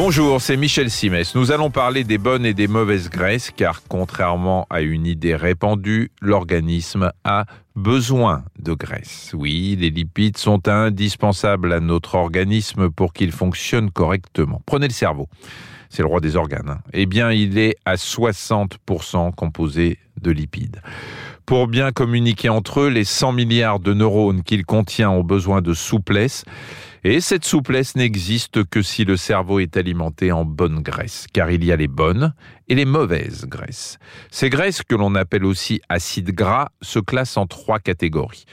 Bonjour, c'est Michel Simès. Nous allons parler des bonnes et des mauvaises graisses car contrairement à une idée répandue, l'organisme a besoin de graisse. Oui, les lipides sont indispensables à notre organisme pour qu'il fonctionne correctement. Prenez le cerveau. C'est le roi des organes. Hein. Eh bien, il est à 60% composé de lipides. Pour bien communiquer entre eux, les 100 milliards de neurones qu'il contient ont besoin de souplesse et cette souplesse n'existe que si le cerveau est alimenté en bonne graisse, car il y a les bonnes et les mauvaises graisses. Ces graisses, que l'on appelle aussi acides gras, se classent en trois catégories.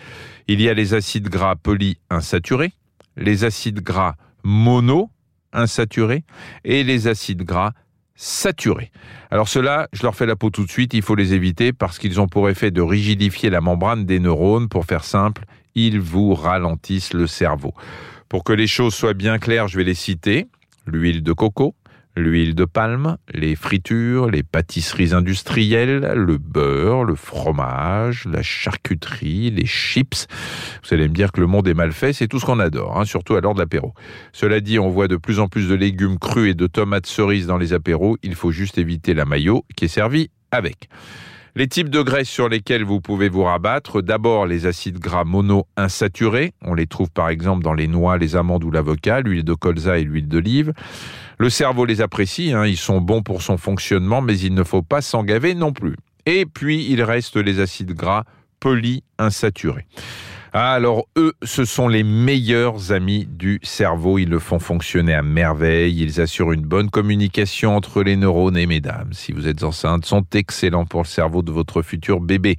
Il y a les acides gras polyinsaturés, les acides gras mono-insaturés et les acides gras saturés. Alors cela, je leur fais la peau tout de suite, il faut les éviter parce qu'ils ont pour effet de rigidifier la membrane des neurones. Pour faire simple, ils vous ralentissent le cerveau. Pour que les choses soient bien claires, je vais les citer. L'huile de coco, l'huile de palme, les fritures, les pâtisseries industrielles, le beurre, le fromage, la charcuterie, les chips. Vous allez me dire que le monde est mal fait, c'est tout ce qu'on adore, hein, surtout à l'heure de l'apéro. Cela dit, on voit de plus en plus de légumes crus et de tomates cerises dans les apéros, il faut juste éviter la maillot qui est servie avec. Les types de graisses sur lesquels vous pouvez vous rabattre, d'abord les acides gras mono-insaturés, on les trouve par exemple dans les noix, les amandes ou l'avocat, l'huile de colza et l'huile d'olive. Le cerveau les apprécie, hein, ils sont bons pour son fonctionnement, mais il ne faut pas s'en gaver non plus. Et puis il reste les acides gras polyinsaturés. Ah, alors eux, ce sont les meilleurs amis du cerveau. Ils le font fonctionner à merveille. Ils assurent une bonne communication entre les neurones et mesdames, si vous êtes enceinte, sont excellents pour le cerveau de votre futur bébé.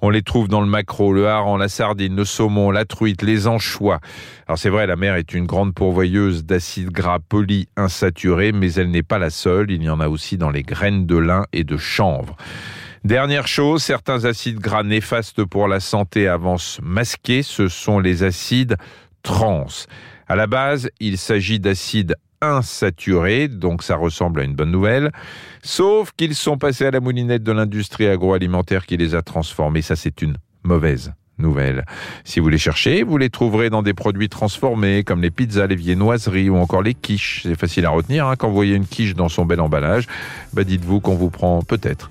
On les trouve dans le macro, le hareng, la sardine, le saumon, la truite, les anchois. Alors c'est vrai, la mer est une grande pourvoyeuse d'acides gras polyinsaturés, mais elle n'est pas la seule. Il y en a aussi dans les graines de lin et de chanvre. Dernière chose, certains acides gras néfastes pour la santé avancent masqués, ce sont les acides trans. À la base, il s'agit d'acides insaturés, donc ça ressemble à une bonne nouvelle, sauf qu'ils sont passés à la moulinette de l'industrie agroalimentaire qui les a transformés. Ça, c'est une mauvaise nouvelle. Si vous les cherchez, vous les trouverez dans des produits transformés comme les pizzas, les viennoiseries ou encore les quiches. C'est facile à retenir. Hein. Quand vous voyez une quiche dans son bel emballage, bah dites-vous qu'on vous prend peut-être